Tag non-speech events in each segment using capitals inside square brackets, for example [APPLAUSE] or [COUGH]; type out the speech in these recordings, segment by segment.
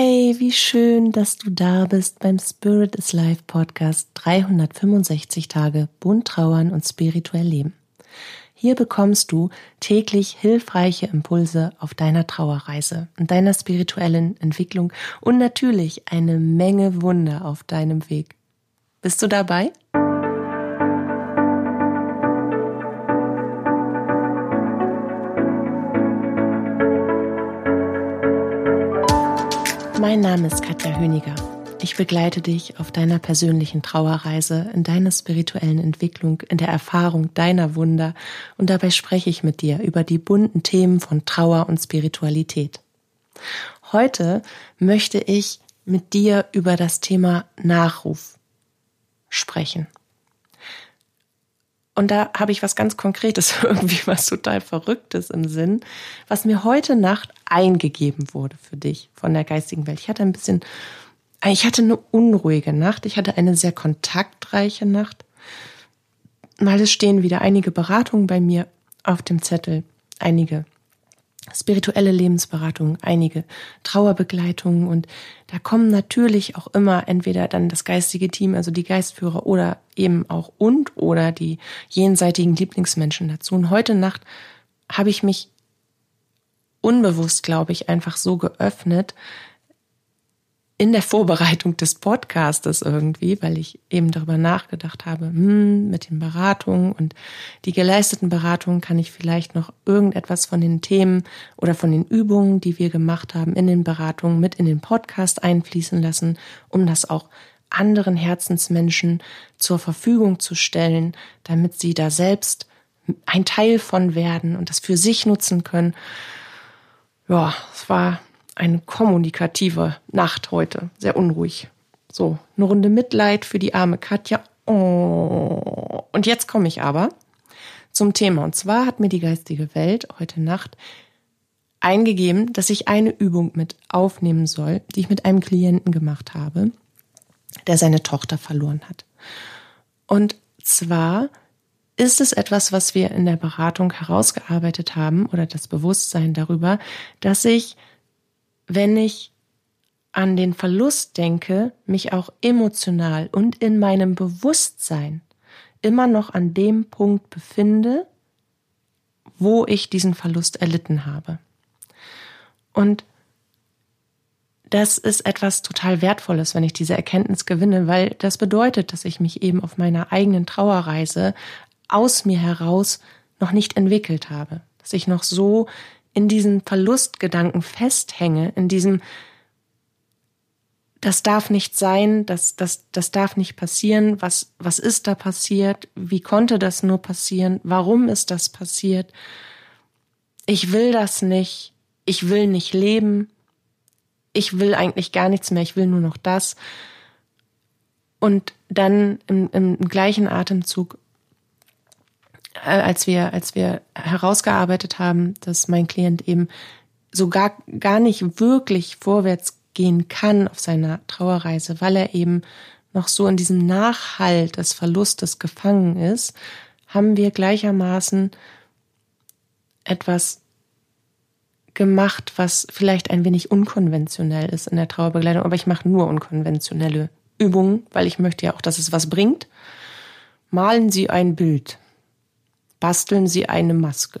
Hey, wie schön, dass du da bist beim Spirit is Life Podcast 365 Tage bunt trauern und spirituell leben. Hier bekommst du täglich hilfreiche Impulse auf deiner Trauerreise und deiner spirituellen Entwicklung und natürlich eine Menge Wunder auf deinem Weg. Bist du dabei? Mein Name ist Katja Höniger. Ich begleite dich auf deiner persönlichen Trauerreise, in deiner spirituellen Entwicklung, in der Erfahrung deiner Wunder und dabei spreche ich mit dir über die bunten Themen von Trauer und Spiritualität. Heute möchte ich mit dir über das Thema Nachruf sprechen. Und da habe ich was ganz Konkretes, [LAUGHS] irgendwie was total Verrücktes im Sinn, was mir heute Nacht eingegeben wurde für dich von der geistigen Welt. Ich hatte ein bisschen, ich hatte eine unruhige Nacht. Ich hatte eine sehr kontaktreiche Nacht. Mal es stehen wieder einige Beratungen bei mir auf dem Zettel, einige spirituelle Lebensberatung, einige Trauerbegleitungen und da kommen natürlich auch immer entweder dann das geistige Team, also die Geistführer oder eben auch und oder die jenseitigen Lieblingsmenschen dazu. Und heute Nacht habe ich mich unbewusst, glaube ich, einfach so geöffnet, in der Vorbereitung des Podcastes irgendwie, weil ich eben darüber nachgedacht habe, hm, mit den Beratungen und die geleisteten Beratungen kann ich vielleicht noch irgendetwas von den Themen oder von den Übungen, die wir gemacht haben in den Beratungen mit in den Podcast einfließen lassen, um das auch anderen Herzensmenschen zur Verfügung zu stellen, damit sie da selbst ein Teil von werden und das für sich nutzen können. Ja, es war eine kommunikative Nacht heute. Sehr unruhig. So, eine Runde Mitleid für die arme Katja. Oh. Und jetzt komme ich aber zum Thema. Und zwar hat mir die geistige Welt heute Nacht eingegeben, dass ich eine Übung mit aufnehmen soll, die ich mit einem Klienten gemacht habe, der seine Tochter verloren hat. Und zwar ist es etwas, was wir in der Beratung herausgearbeitet haben oder das Bewusstsein darüber, dass ich wenn ich an den Verlust denke, mich auch emotional und in meinem Bewusstsein immer noch an dem Punkt befinde, wo ich diesen Verlust erlitten habe. Und das ist etwas total Wertvolles, wenn ich diese Erkenntnis gewinne, weil das bedeutet, dass ich mich eben auf meiner eigenen Trauerreise aus mir heraus noch nicht entwickelt habe, dass ich noch so in diesen Verlustgedanken festhänge, in diesem das darf nicht sein, das, das, das darf nicht passieren, was, was ist da passiert, wie konnte das nur passieren, warum ist das passiert, ich will das nicht, ich will nicht leben, ich will eigentlich gar nichts mehr, ich will nur noch das. Und dann im, im gleichen Atemzug als wir, als wir herausgearbeitet haben, dass mein Klient eben so gar, gar nicht wirklich vorwärts gehen kann auf seiner Trauerreise, weil er eben noch so in diesem Nachhalt des Verlustes gefangen ist, haben wir gleichermaßen etwas gemacht, was vielleicht ein wenig unkonventionell ist in der Trauerbegleitung, aber ich mache nur unkonventionelle Übungen, weil ich möchte ja auch, dass es was bringt. Malen Sie ein Bild. Basteln Sie eine Maske.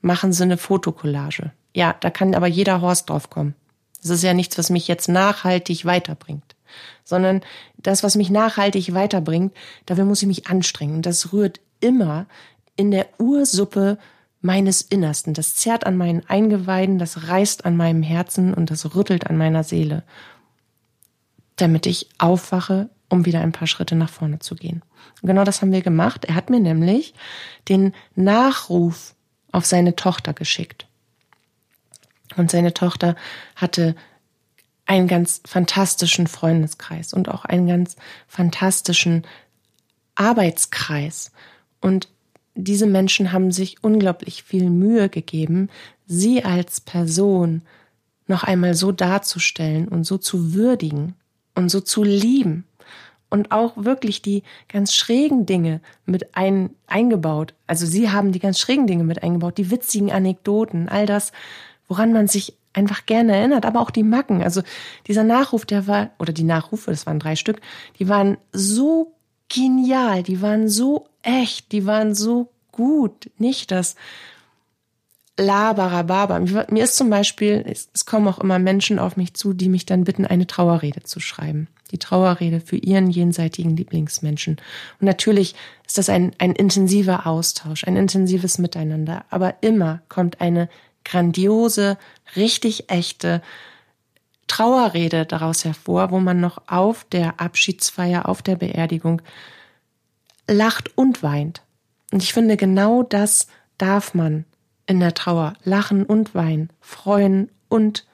Machen Sie eine Fotokollage. Ja, da kann aber jeder Horst drauf kommen. Das ist ja nichts, was mich jetzt nachhaltig weiterbringt. Sondern das, was mich nachhaltig weiterbringt, dafür muss ich mich anstrengen. Und das rührt immer in der Ursuppe meines Innersten. Das zerrt an meinen Eingeweiden, das reißt an meinem Herzen und das rüttelt an meiner Seele. Damit ich aufwache um wieder ein paar Schritte nach vorne zu gehen. Und genau das haben wir gemacht. Er hat mir nämlich den Nachruf auf seine Tochter geschickt. Und seine Tochter hatte einen ganz fantastischen Freundeskreis und auch einen ganz fantastischen Arbeitskreis. Und diese Menschen haben sich unglaublich viel Mühe gegeben, sie als Person noch einmal so darzustellen und so zu würdigen und so zu lieben und auch wirklich die ganz schrägen Dinge mit ein, eingebaut. Also sie haben die ganz schrägen Dinge mit eingebaut, die witzigen Anekdoten, all das, woran man sich einfach gerne erinnert, aber auch die Macken. Also dieser Nachruf, der war, oder die Nachrufe, das waren drei Stück, die waren so genial, die waren so echt, die waren so gut. Nicht das Labarababa. Mir ist zum Beispiel, es, es kommen auch immer Menschen auf mich zu, die mich dann bitten, eine Trauerrede zu schreiben. Die Trauerrede für ihren jenseitigen Lieblingsmenschen. Und natürlich ist das ein, ein intensiver Austausch, ein intensives Miteinander. Aber immer kommt eine grandiose, richtig echte Trauerrede daraus hervor, wo man noch auf der Abschiedsfeier, auf der Beerdigung lacht und weint. Und ich finde, genau das darf man in der Trauer. Lachen und weinen, freuen und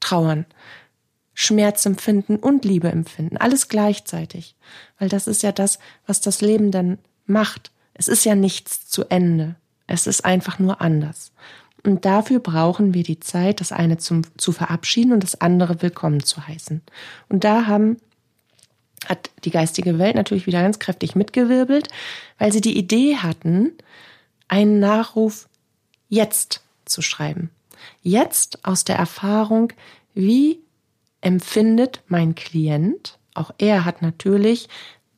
trauern. Schmerz empfinden und Liebe empfinden. Alles gleichzeitig. Weil das ist ja das, was das Leben dann macht. Es ist ja nichts zu Ende. Es ist einfach nur anders. Und dafür brauchen wir die Zeit, das eine zum, zu verabschieden und das andere willkommen zu heißen. Und da haben, hat die geistige Welt natürlich wieder ganz kräftig mitgewirbelt, weil sie die Idee hatten, einen Nachruf jetzt zu schreiben. Jetzt aus der Erfahrung, wie empfindet mein Klient, auch er hat natürlich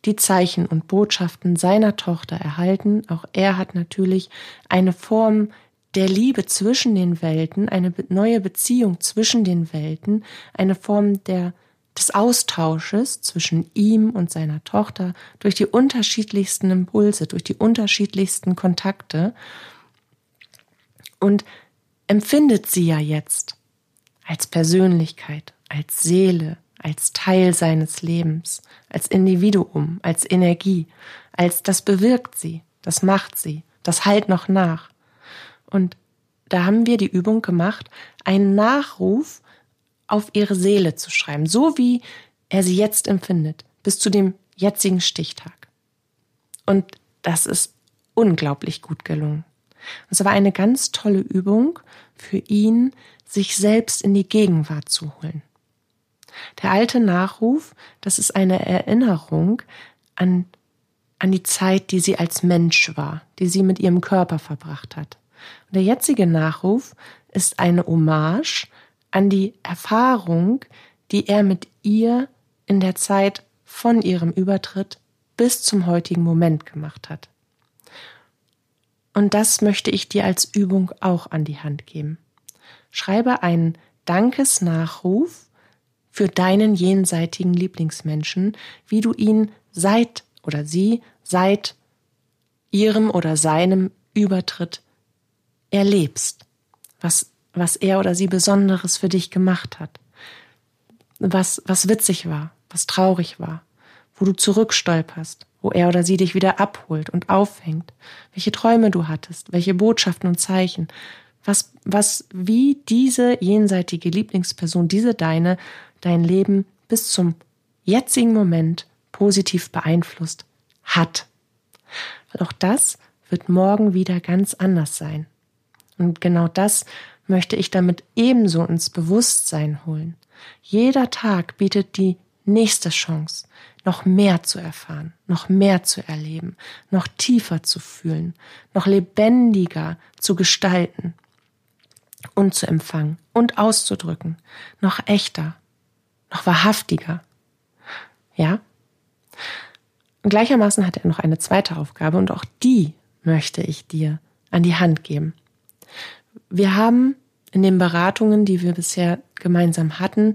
die Zeichen und Botschaften seiner Tochter erhalten, auch er hat natürlich eine Form der Liebe zwischen den Welten, eine neue Beziehung zwischen den Welten, eine Form der, des Austausches zwischen ihm und seiner Tochter durch die unterschiedlichsten Impulse, durch die unterschiedlichsten Kontakte und empfindet sie ja jetzt als Persönlichkeit, als Seele, als Teil seines Lebens, als Individuum, als Energie, als das bewirkt sie, das macht sie, das halt noch nach. Und da haben wir die Übung gemacht, einen Nachruf auf ihre Seele zu schreiben, so wie er sie jetzt empfindet, bis zu dem jetzigen Stichtag. Und das ist unglaublich gut gelungen. Es war eine ganz tolle Übung für ihn, sich selbst in die Gegenwart zu holen. Der alte Nachruf, das ist eine Erinnerung an, an die Zeit, die sie als Mensch war, die sie mit ihrem Körper verbracht hat. Und der jetzige Nachruf ist eine Hommage an die Erfahrung, die er mit ihr in der Zeit von ihrem Übertritt bis zum heutigen Moment gemacht hat. Und das möchte ich dir als Übung auch an die Hand geben. Schreibe einen Dankesnachruf für deinen jenseitigen Lieblingsmenschen, wie du ihn seit oder sie seit ihrem oder seinem Übertritt erlebst, was, was er oder sie Besonderes für dich gemacht hat, was, was witzig war, was traurig war, wo du zurückstolperst, wo er oder sie dich wieder abholt und auffängt, welche Träume du hattest, welche Botschaften und Zeichen, was, was, wie diese jenseitige Lieblingsperson, diese deine, dein Leben bis zum jetzigen Moment positiv beeinflusst hat. Weil auch das wird morgen wieder ganz anders sein. Und genau das möchte ich damit ebenso ins Bewusstsein holen. Jeder Tag bietet die nächste Chance, noch mehr zu erfahren, noch mehr zu erleben, noch tiefer zu fühlen, noch lebendiger zu gestalten und zu empfangen und auszudrücken, noch echter, noch wahrhaftiger. Ja? Und gleichermaßen hat er noch eine zweite Aufgabe und auch die möchte ich dir an die Hand geben. Wir haben in den Beratungen, die wir bisher gemeinsam hatten,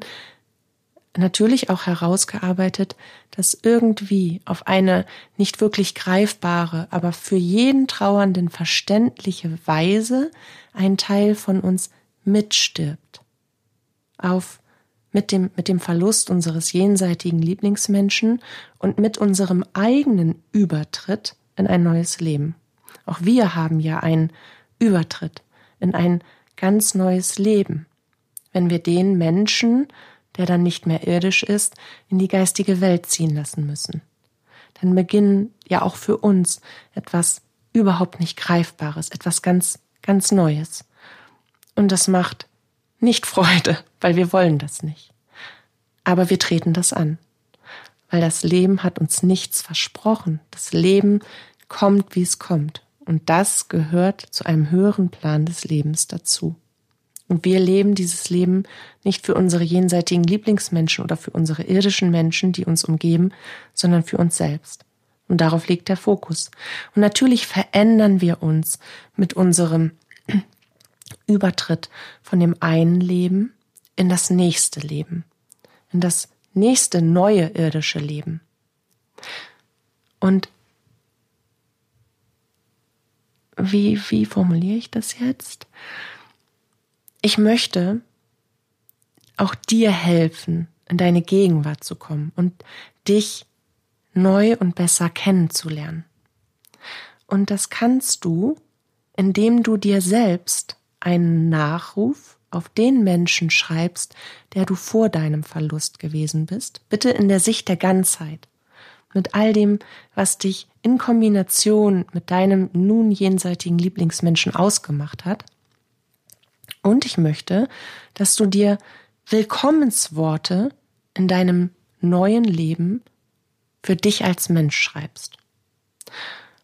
natürlich auch herausgearbeitet, dass irgendwie auf eine nicht wirklich greifbare, aber für jeden Trauernden verständliche Weise ein Teil von uns mitstirbt. Auf mit dem, mit dem Verlust unseres jenseitigen Lieblingsmenschen und mit unserem eigenen Übertritt in ein neues Leben. Auch wir haben ja einen Übertritt in ein ganz neues Leben, wenn wir den Menschen, der dann nicht mehr irdisch ist, in die geistige Welt ziehen lassen müssen. Dann beginnen ja auch für uns etwas überhaupt nicht Greifbares, etwas ganz, ganz Neues. Und das macht nicht [LAUGHS] Freude, weil wir wollen das nicht. Aber wir treten das an, weil das Leben hat uns nichts versprochen. Das Leben kommt, wie es kommt. Und das gehört zu einem höheren Plan des Lebens dazu. Und wir leben dieses Leben nicht für unsere jenseitigen Lieblingsmenschen oder für unsere irdischen Menschen, die uns umgeben, sondern für uns selbst. Und darauf liegt der Fokus. Und natürlich verändern wir uns mit unserem [CLEARS THROAT] Übertritt von dem einen Leben in das nächste Leben, in das nächste neue irdische Leben. Und wie, wie formuliere ich das jetzt? Ich möchte auch dir helfen, in deine Gegenwart zu kommen und dich neu und besser kennenzulernen. Und das kannst du, indem du dir selbst einen Nachruf auf den Menschen schreibst, der du vor deinem Verlust gewesen bist, bitte in der Sicht der Ganzheit, mit all dem, was dich in Kombination mit deinem nun jenseitigen Lieblingsmenschen ausgemacht hat, und ich möchte, dass du dir Willkommensworte in deinem neuen Leben für dich als Mensch schreibst.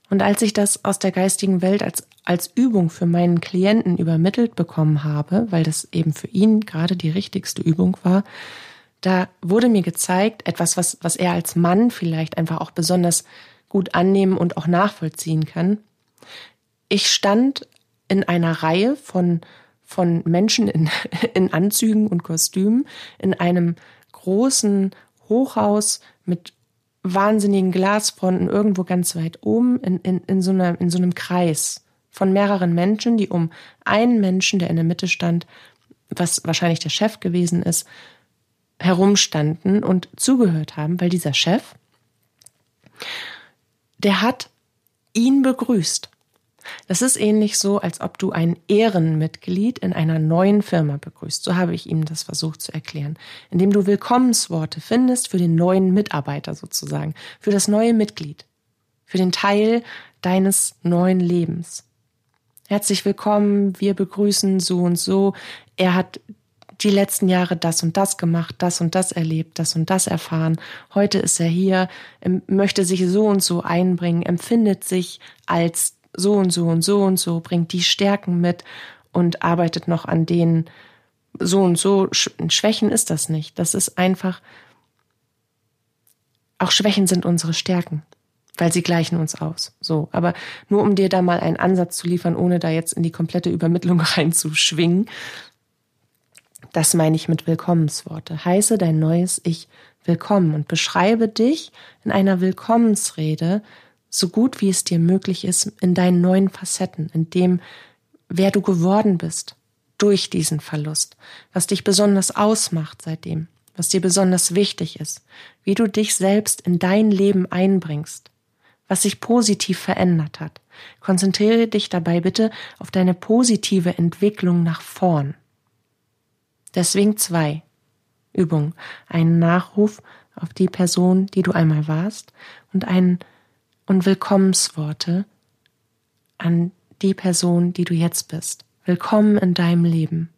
Und als ich das aus der geistigen Welt als, als Übung für meinen Klienten übermittelt bekommen habe, weil das eben für ihn gerade die richtigste Übung war, da wurde mir gezeigt, etwas, was, was er als Mann vielleicht einfach auch besonders gut annehmen und auch nachvollziehen kann. Ich stand in einer Reihe von von Menschen in, [LAUGHS] in Anzügen und Kostümen in einem großen Hochhaus mit wahnsinnigen Glasfronten irgendwo ganz weit oben in, in, in, so einer, in so einem Kreis von mehreren Menschen, die um einen Menschen, der in der Mitte stand, was wahrscheinlich der Chef gewesen ist, herumstanden und zugehört haben, weil dieser Chef, der hat ihn begrüßt. Das ist ähnlich so, als ob du ein Ehrenmitglied in einer neuen Firma begrüßt. So habe ich ihm das versucht zu erklären. Indem du Willkommensworte findest für den neuen Mitarbeiter sozusagen, für das neue Mitglied, für den Teil deines neuen Lebens. Herzlich willkommen, wir begrüßen so und so. Er hat die letzten Jahre das und das gemacht, das und das erlebt, das und das erfahren. Heute ist er hier, möchte sich so und so einbringen, empfindet sich als so und so und so und so, bringt die Stärken mit und arbeitet noch an denen. So und so Schwächen ist das nicht. Das ist einfach, auch Schwächen sind unsere Stärken, weil sie gleichen uns aus. So, aber nur um dir da mal einen Ansatz zu liefern, ohne da jetzt in die komplette Übermittlung [LAUGHS] reinzuschwingen. Das meine ich mit Willkommensworte. Heiße dein neues Ich willkommen und beschreibe dich in einer Willkommensrede so gut wie es dir möglich ist, in deinen neuen Facetten, in dem, wer du geworden bist durch diesen Verlust, was dich besonders ausmacht seitdem, was dir besonders wichtig ist, wie du dich selbst in dein Leben einbringst, was sich positiv verändert hat. Konzentriere dich dabei bitte auf deine positive Entwicklung nach vorn. Deswegen zwei Übungen. Einen Nachruf auf die Person, die du einmal warst und einen und Willkommensworte an die Person, die du jetzt bist. Willkommen in deinem Leben.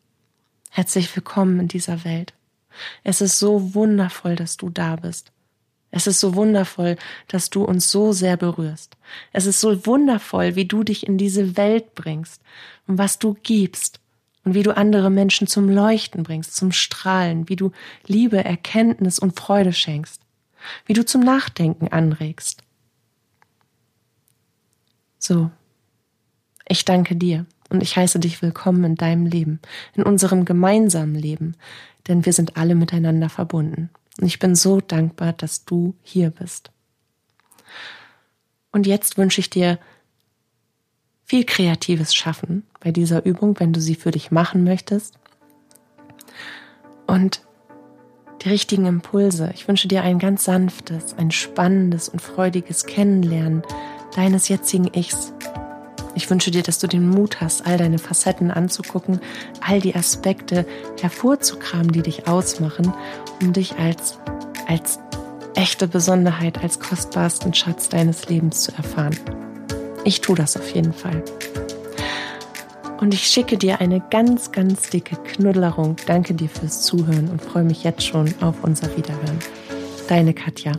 Herzlich willkommen in dieser Welt. Es ist so wundervoll, dass du da bist. Es ist so wundervoll, dass du uns so sehr berührst. Es ist so wundervoll, wie du dich in diese Welt bringst und was du gibst und wie du andere Menschen zum Leuchten bringst, zum Strahlen, wie du Liebe, Erkenntnis und Freude schenkst, wie du zum Nachdenken anregst. So, ich danke dir und ich heiße dich willkommen in deinem Leben, in unserem gemeinsamen Leben, denn wir sind alle miteinander verbunden. Und ich bin so dankbar, dass du hier bist. Und jetzt wünsche ich dir viel kreatives Schaffen bei dieser Übung, wenn du sie für dich machen möchtest. Und die richtigen Impulse. Ich wünsche dir ein ganz sanftes, ein spannendes und freudiges Kennenlernen deines jetzigen Ichs. Ich wünsche dir, dass du den Mut hast, all deine Facetten anzugucken, all die Aspekte hervorzukramen, die dich ausmachen, um dich als, als echte Besonderheit, als kostbarsten Schatz deines Lebens zu erfahren. Ich tue das auf jeden Fall. Und ich schicke dir eine ganz, ganz dicke Knuddelerung. Danke dir fürs Zuhören und freue mich jetzt schon auf unser Wiederhören. Deine Katja.